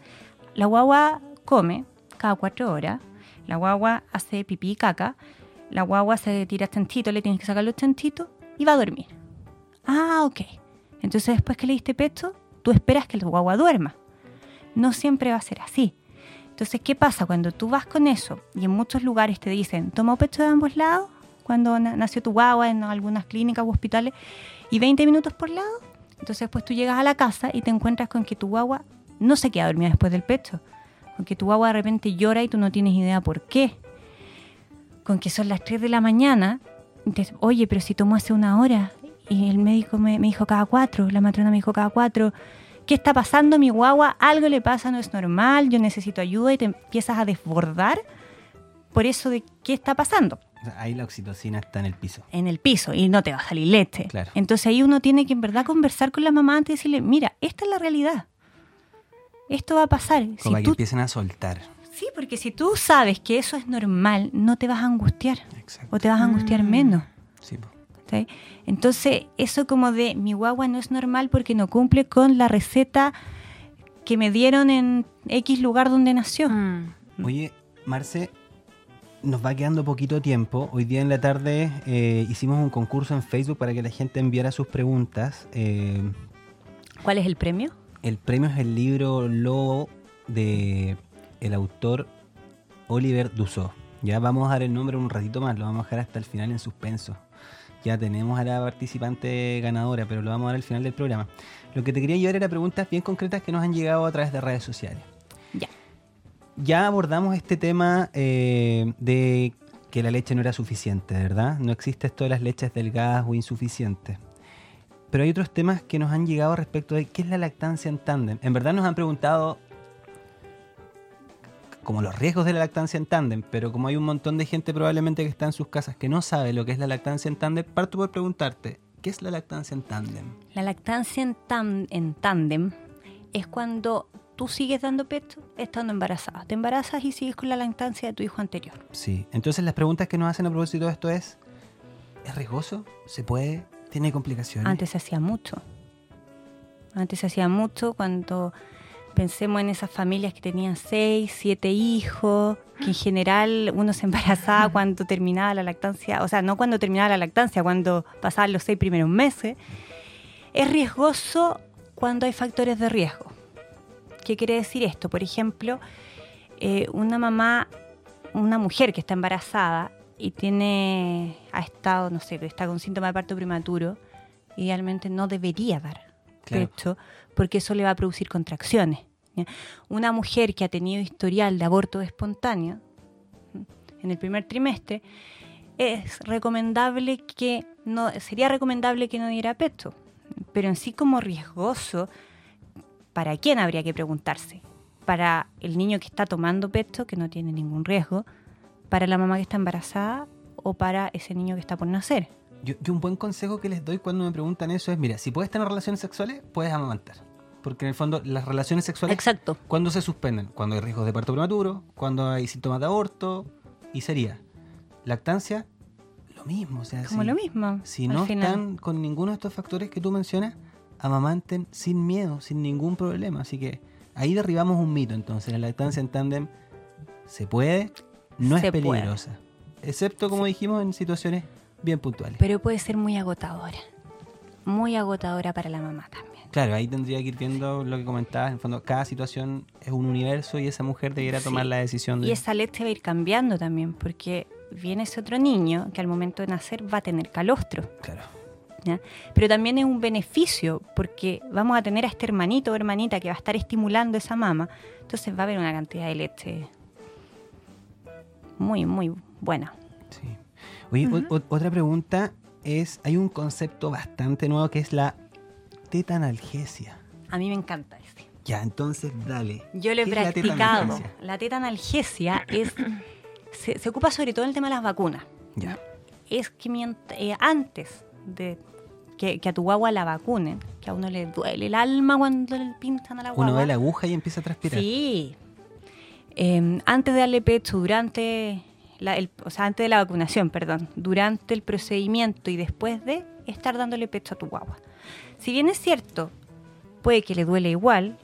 la guagua come cada cuatro horas, la guagua hace pipí y caca, la guagua se tira chanchito, le tienes que sacar los chanchitos y va a dormir. Ah, ok. Entonces, después que le diste pecho, tú esperas que la guagua duerma. No siempre va a ser así. Entonces, ¿qué pasa? Cuando tú vas con eso y en muchos lugares te dicen, toma pecho de ambos lados, cuando na- nació tu guagua en algunas clínicas u hospitales y 20 minutos por lado. Entonces después tú llegas a la casa y te encuentras con que tu guagua no se queda dormida después del pecho. Con que tu guagua de repente llora y tú no tienes idea por qué. Con que son las 3 de la mañana. y te- Oye, pero si tomó hace una hora. Y el médico me, me dijo cada cuatro, la matrona me dijo cada cuatro. ¿Qué está pasando, mi guagua? Algo le pasa, no es normal, yo necesito ayuda y te empiezas a desbordar por eso de qué está pasando ahí la oxitocina está en el piso. en el piso y no te va a salir leche. Claro. Entonces ahí uno tiene que en verdad conversar con la mamá antes y decirle, mira, esta es la realidad. Esto va a pasar. Como Si que tú- empiecen a soltar. sí, porque si tú sabes que eso es normal, no te vas a angustiar Exacto. o te vas a angustiar Mm. menos. Sí, po. ¿Sí? Entonces, eso como de mi guagua no es normal porque no cumple con la receta que me dieron en X lugar donde nació. Mm. Oye, Marce, nos va quedando poquito tiempo. Hoy día en la tarde eh, hicimos un concurso en Facebook para que la gente enviara sus preguntas. Eh, ¿Cuál es el premio? el premio es el libro Lobo de el autor Oliver Dussault. Ya vamos a dar el nombre un ratito más, lo vamos a dejar hasta el final en suspenso. Ya tenemos a la participante ganadora, pero lo vamos a dar al final del programa. Lo que te quería llevar era preguntas bien concretas que nos han llegado a través de redes sociales. Ya. Ya abordamos este tema eh, de que la leche no era suficiente, ¿verdad? No existe esto de las leches delgadas o insuficientes. Pero hay otros temas que nos han llegado respecto de qué es la lactancia en tándem. En verdad nos han preguntado como los riesgos de la lactancia en tándem, pero como hay un montón de gente probablemente que está en sus casas que no sabe lo que es la lactancia en tándem, parto por preguntarte, ¿qué es la lactancia en tándem? La lactancia en, tan- en tándem es cuando tú sigues dando pecho estando embarazada. Te embarazas y sigues con la lactancia de tu hijo anterior. Sí, entonces las preguntas que nos hacen a propósito de esto es, ¿es riesgoso? ¿Se puede? ¿Tiene complicaciones? Antes se hacía mucho. Antes se hacía mucho cuando pensemos en esas familias que tenían seis, siete hijos, que en general uno se embarazaba cuando terminaba la lactancia, o sea, no cuando terminaba la lactancia, cuando pasaban los seis primeros meses. Es riesgoso cuando hay factores de riesgo. ¿Qué quiere decir esto? Por ejemplo, eh, una mamá, una mujer que está embarazada y tiene, ha estado, no sé, está con síntoma de parto prematuro, idealmente no debería dar Claro. pecho porque eso le va a producir contracciones. Una mujer que ha tenido historial de aborto espontáneo en el primer trimestre, es recomendable que no, sería recomendable que no diera pecho, pero en sí como riesgoso, ¿para quién habría que preguntarse? ¿Para el niño que está tomando pecho, que no tiene ningún riesgo? ¿Para la mamá que está embarazada? ¿O para ese niño que está por nacer? Yo, yo un buen consejo que les doy cuando me preguntan eso es, mira, si puedes tener relaciones sexuales, puedes amamantar. Porque en el fondo las relaciones sexuales, Exacto. ¿cuándo se suspenden? Cuando hay riesgos de parto prematuro, cuando hay síntomas de aborto, y sería lactancia, lo mismo. O sea, Como si, lo mismo. Si no final. están con ninguno de estos factores que tú mencionas, amamanten sin miedo, sin ningún problema. Así que ahí derribamos un mito. Entonces, la lactancia en tándem se puede, no Se es puede. peligrosa. Excepto, como dijimos, en situaciones bien puntuales. Pero puede ser muy agotadora. Muy agotadora para la mamá también. Claro, ahí tendría que ir viendo lo que comentabas. En el fondo, cada situación es un universo y esa mujer debiera Sí. tomar la decisión de. Y esa leche va a ir cambiando también, porque viene ese otro niño que al momento de nacer va a tener calostro. Claro. ¿ya? Pero también es un beneficio, porque vamos a tener a este hermanito o hermanita que va a estar estimulando esa mama. Entonces va a haber una cantidad de leche muy, muy buena. Sí. Oye, otra pregunta es: hay un concepto bastante nuevo que es la tetanalgesia. A mí me encanta ese. Ya, entonces, dale. Yo lo he ¿Qué es la practicado. La tetanalgesia es, se, se ocupa sobre todo en el tema de las vacunas. Ya. Es que mient- eh, antes de que, que a tu guagua la vacunen, que a uno le duele el alma cuando le pintan a la guagua. Uno ve la aguja y empieza a transpirar. Sí. Eh, antes de darle pecho, durante, la, el- o sea, antes de la vacunación, perdón, durante el procedimiento y después de estar dándole pecho a tu guagua. Si bien es cierto, puede que le duele igual,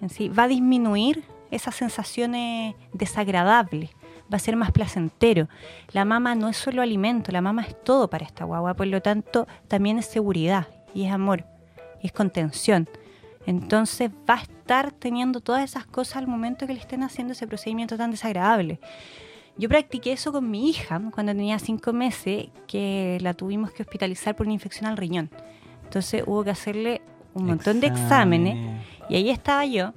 en va a disminuir esas sensaciones desagradables, va a ser más placentero. La mama no es solo alimento, la mama es todo para esta guagua, por lo tanto también es seguridad y es amor es contención. Entonces va a estar teniendo todas esas cosas al momento que le estén haciendo ese procedimiento tan desagradable. Yo practiqué eso con mi hija cuando tenía cinco meses, que la tuvimos que hospitalizar por una infección al riñón. Entonces hubo que hacerle un montón de exámenes y ahí estaba yo,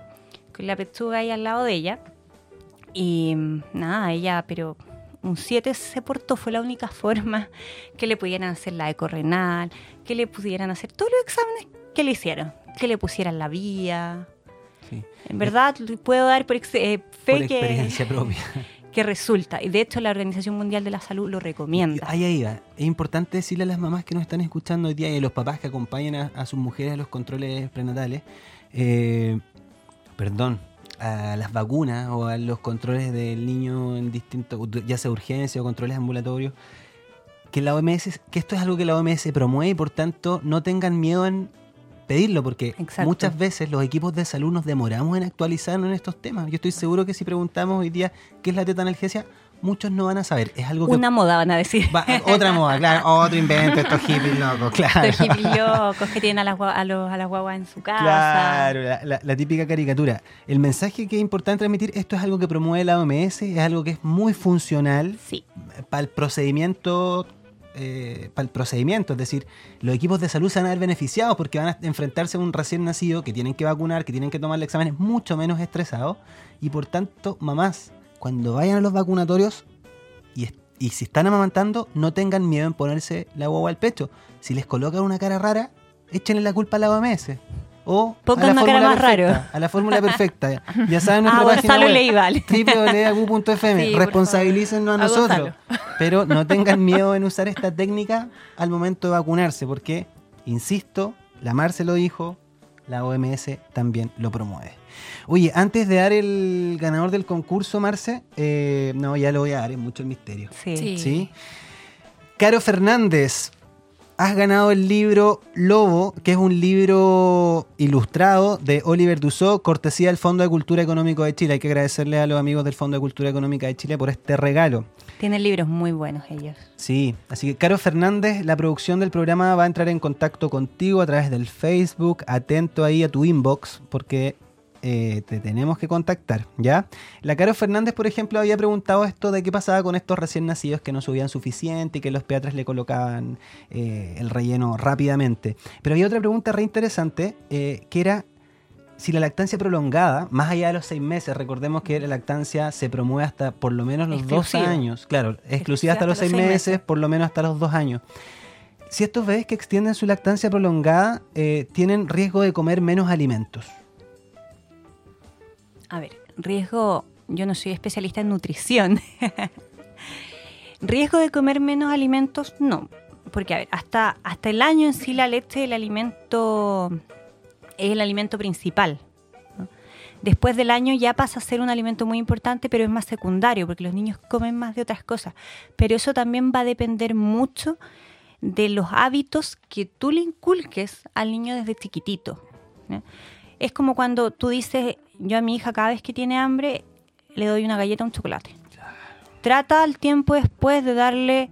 con la pechuga ahí al lado de ella. Y mm, nada, ella, pero un 7 se portó, fue la única forma que le pudieran hacer la eco renal, que le pudieran hacer todos los exámenes que le hicieron, que le pusieran la vía. Sí. En verdad, puedo dar por eh, fe Por que, experiencia propia. que resulta. Y de hecho, la Organización Mundial de la Salud lo recomienda. Ahí, ahí va. Es importante decirle a las mamás que nos están escuchando hoy día y a los papás que acompañan a, sus mujeres a los controles prenatales, eh, perdón, a las vacunas o a los controles del niño en distintos, ya sea urgencia o controles ambulatorios, que la OMS, que esto es algo que la OMS promueve y por tanto no tengan miedo en pedirlo, porque Exacto. muchas veces los equipos de salud nos demoramos en actualizarnos en estos temas. Yo estoy seguro que si preguntamos hoy día qué es la tetanalgesia, muchos no van a saber. Es algo que Una moda, van a decir. Va, otra moda, claro, otro invento, estos hippies locos, claro. Estos hippies locos que tienen a las, a los, a las guaguas en su casa. Claro, la, la- la típica caricatura. El mensaje que es importante transmitir, esto es algo que promueve la OMS, es algo que es muy funcional Sí. para el procedimiento, para el procedimiento, es decir, los equipos de salud se van a ver beneficiados porque van a enfrentarse a un recién nacido que tienen que vacunar, que tienen que tomarle exámenes mucho menos estresados y por tanto, mamás, cuando vayan a los vacunatorios y si están amamantando, no tengan miedo en ponerse la guagua al pecho. Si les colocan una cara rara, échenle la culpa a la OMS. O Pongan a la fórmula más perfecta, raro. A la fórmula perfecta. Ya saben nuestra Ah, página Gonzalo web Leival. www.agu.fm. Sí, Responsabilícennos a nosotros. Pero no tengan miedo en usar esta técnica al momento de vacunarse, porque, insisto, la Mar se lo dijo, la OMS también lo promueve. Oye, antes de dar el ganador del concurso, Marce, eh, no, ya lo voy a dar, es mucho el misterio. Sí. Sí. ¿Sí? Caro Fernández, has ganado el libro Lobo, que es un libro ilustrado de Oliver Dussault, cortesía del Fondo de Cultura Económico de Chile. Hay que agradecerle a los amigos del Fondo de Cultura Económica de Chile por este regalo. Tienen libros muy buenos ellos. Sí, así que Caro Fernández, la producción del programa va a entrar en contacto contigo a través del Facebook. Atento ahí a tu inbox porque eh, te tenemos que contactar, ¿ya? La Caro Fernández, por ejemplo, había preguntado esto de qué pasaba con estos recién nacidos que no subían suficiente y que los pediatras le colocaban eh, el relleno rápidamente. Pero había otra pregunta re interesante eh, que era si la lactancia prolongada, más allá de los seis meses, recordemos que la lactancia se promueve hasta por lo menos los dos años. Claro, exclusiva hasta los seis meses, por lo menos hasta los dos años. Si estos bebés que extienden su lactancia prolongada eh, tienen riesgo de comer menos alimentos. A ver, riesgo, yo no soy especialista en nutrición. riesgo de comer menos alimentos, no. Porque, a ver, hasta, hasta el año en sí la leche el alimento, es el alimento principal. Después del año ya pasa a ser un alimento muy importante, pero es más secundario, porque los niños comen más de otras cosas. Pero eso también va a depender mucho de los hábitos que tú le inculques al niño desde chiquitito. Es como cuando tú dices, yo a mi hija cada vez que tiene hambre le doy una galleta un chocolate. Trata al tiempo después de darle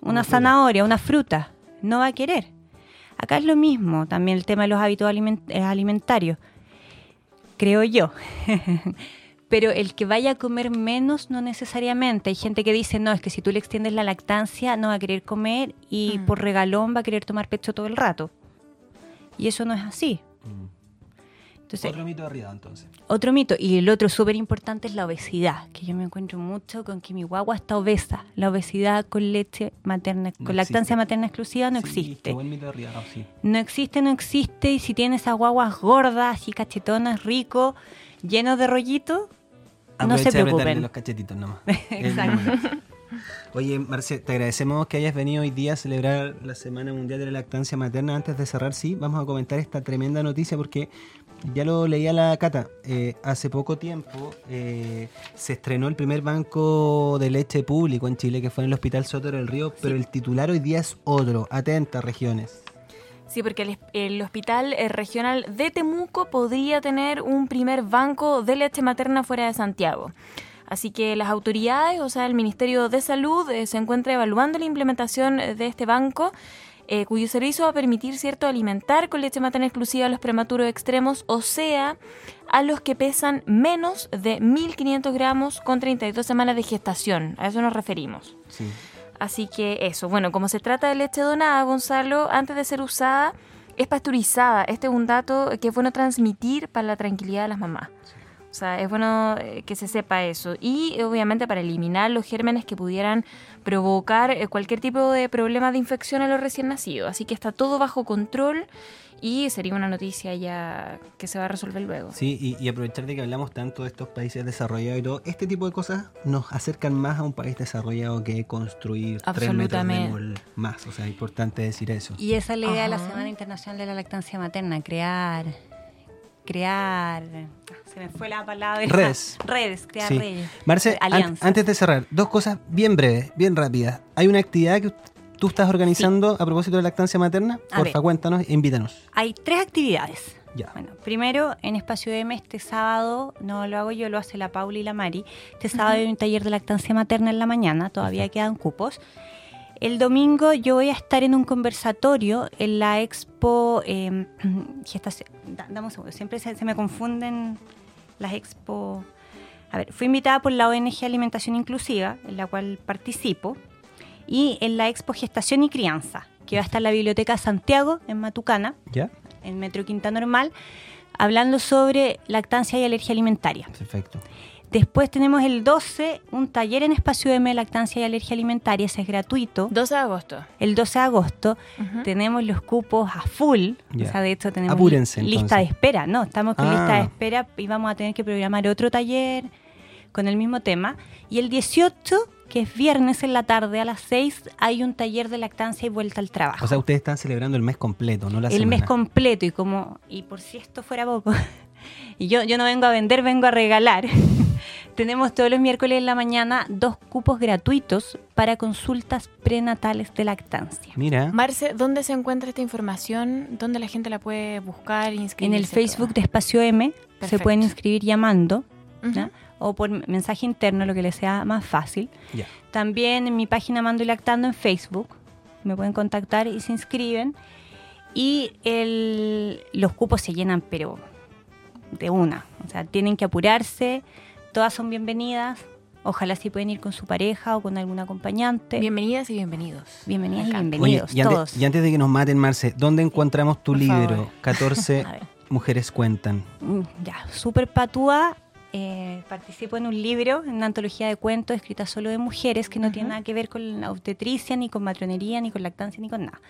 una, zanahoria, una fruta. No va a querer. Acá es lo mismo, también el tema de los hábitos aliment- eh, alimentarios. Creo yo. Pero el que vaya a comer menos no necesariamente. Hay gente que dice, no, es que si tú le extiendes la lactancia no va a querer comer y Mm. por regalón va a querer tomar pecho todo el rato. Y eso no es así. Entonces, Otro mito arriba, entonces. otro mito, y el otro súper importante es la obesidad, que yo me encuentro mucho con que mi guagua está obesa. La obesidad con leche materna, No con lactancia materna exclusiva no Sí, existe. buen mito sí. No existe, no existe, y si tienes esas guaguas gordas y cachetonas, ricos, llenos de rollito, no se preocupen. los cachetitos nomás. Exacto. Oye, Marce, te agradecemos que hayas venido hoy día a celebrar la Semana Mundial de la Lactancia Materna. Antes de cerrar, sí, vamos a comentar esta tremenda noticia porque ya lo leía la Cata. Eh, hace poco tiempo eh, se estrenó el primer banco de leche público en Chile, que fue en el Hospital Soto del Río, pero el titular hoy día es otro. Atenta, regiones. Sí, porque el, el hospital eh, regional de Temuco podría tener un primer banco de leche materna fuera de Santiago. Así que las autoridades, o sea, el Ministerio de Salud, eh, se encuentra evaluando la implementación de este banco eh, cuyo servicio va a permitir, ¿cierto?, alimentar con leche materna exclusiva a los prematuros extremos, o sea, a los que pesan menos de 1.500 gramos con 32 semanas de gestación. A eso nos referimos. Sí. Así que eso, bueno, como se trata de leche donada, Gonzalo, antes de ser usada, es pasteurizada. Este es un dato que es bueno transmitir para la tranquilidad de las mamás. O sea, es bueno eh, que se sepa eso. Y obviamente para eliminar los gérmenes que pudieran provocar eh, cualquier tipo de problema de infección a los recién nacidos. Así que está todo bajo control y sería una noticia ya que se va a resolver luego. Sí, y, y aprovechar de que hablamos tanto de estos países desarrollados y todo, este tipo de cosas nos acercan más a un país desarrollado que construir tres metros de Absolutamente. mall más. O sea, es importante decir eso. Y esa es la idea de la. Semana Internacional de la Lactancia Materna, crear, crear, se me fue la palabra. Redes. Redes, crear Sí. redes. Marce, an- antes de cerrar, dos cosas bien breves, bien rápidas. Hay una actividad que tú estás organizando a propósito de lactancia materna. A Porfa, ver. cuéntanos e invítanos. Hay tres actividades. Ya. Bueno, primero en Espacio M este sábado, no lo hago yo, lo hace la Paula y la Mari. Este sábado hay un taller de lactancia materna en la mañana, todavía quedan cupos. El domingo yo voy a estar en un conversatorio en la expo eh, gestación. da- dame un segundo, siempre se, se me confunden las expo. A ver, fui invitada por la ONG Alimentación Inclusiva, en la cual participo, y en la expo Gestación y Crianza, que va a estar en la Biblioteca Santiago, en Matucana ¿Ya? en Metro Quinta Normal, hablando sobre lactancia y alergia alimentaria. Perfecto. Después tenemos el 12, un taller en Espacio M, lactancia y alergia alimentaria, ese es gratuito. 12 de agosto. El 12 de agosto tenemos los cupos a full, o sea, de hecho tenemos Apúrense, li- lista de espera, no, estamos con Ah. lista de espera y vamos a tener que programar otro taller con el mismo tema. Y el 18, que es viernes en la tarde a las 6, hay un taller de lactancia y vuelta al trabajo O sea, ustedes están celebrando el mes completo, no la el semana. mes completo y como y por si esto fuera poco y yo yo no vengo a vender vengo a regalar tenemos todos los miércoles en la mañana dos cupos gratuitos para consultas prenatales de lactancia Mira, Marce, ¿dónde se encuentra esta información? ¿Dónde la gente la puede buscar, en inscribirse? el Facebook de Espacio M se pueden inscribir llamando o por mensaje interno lo que les sea más fácil. También en mi página Mando y Lactando en Facebook. Me pueden contactar y se inscriben. Y el- los cupos se llenan, pero de una. O sea, tienen que apurarse. Todas son bienvenidas. Ojalá si pueden ir con su pareja o con algún acompañante. Bienvenidas y bienvenidos. Bienvenidas y bienvenidos Oye, y antes, todos. y antes de que nos maten, Marce, ¿dónde encontramos tu Por libro? favor. 14 A ver. mujeres cuentan. Mm, Ya, súper patúa. Eh, participo en un libro, en una antología de cuentos escrita solo de mujeres que no tiene nada que ver con la obstetricia, ni con matronería, ni con lactancia, ni con nada.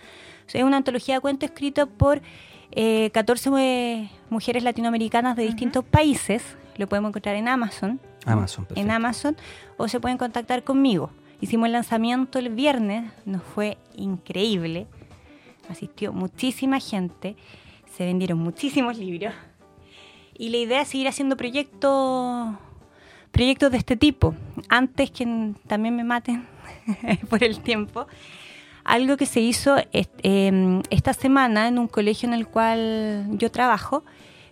O sea, es una antología de cuentos escrita por eh, 14 mu- mujeres latinoamericanas de distintos países. Lo podemos encontrar en Amazon. Amazon, perfecto. En Amazon. O se pueden contactar conmigo. Hicimos el lanzamiento el viernes, nos fue increíble. Asistió muchísima gente, se vendieron muchísimos libros. Y la idea es seguir haciendo proyectos proyectos de este tipo. Antes que también me maten por el tiempo. Algo que se hizo em, esta semana en un colegio en el cual yo trabajo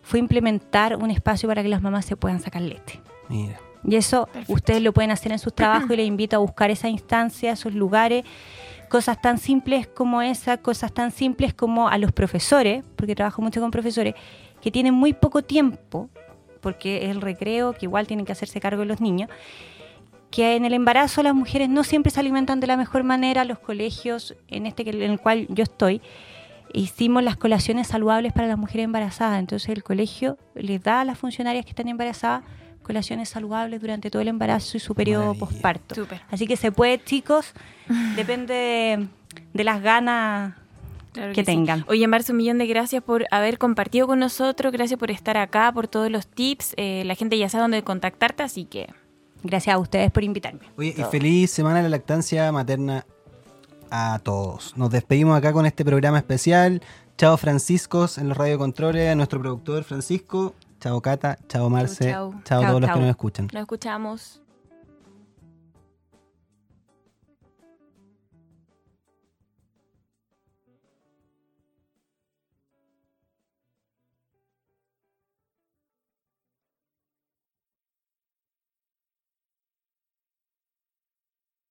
fue implementar un espacio para que las mamás se puedan sacar leche. Mira. Y eso ustedes lo pueden hacer en sus trabajos y les invito a buscar esa instancia, esos lugares, cosas tan simples como esa, cosas tan simples como a los profesores, porque trabajo mucho con profesores, que tienen muy poco tiempo, porque es el recreo, que igual tienen que hacerse cargo de los niños, que en el embarazo las mujeres no siempre se alimentan de la mejor manera, los colegios en este que- en el cual yo estoy, hicimos las colaciones saludables para las mujeres embarazadas. Entonces el colegio les da a las funcionarias que están embarazadas colaciones saludables durante todo el embarazo y su periodo posparto. Así que se puede, chicos, depende de, de las ganas Claro que tengan. Oye, Marce, un millón de gracias por haber compartido con nosotros, gracias por estar acá, por todos los tips. Eh, la gente ya sabe dónde contactarte, así que Gracias a ustedes por invitarme. Oye, y feliz semana de la lactancia materna a todos. Nos despedimos acá con este programa especial. Chao Franciscos en los radiocontroles, a nuestro productor Francisco. Chao Cata, chao Marce, chao. chao, Chao, todos los que nos escuchan. nos escuchamos.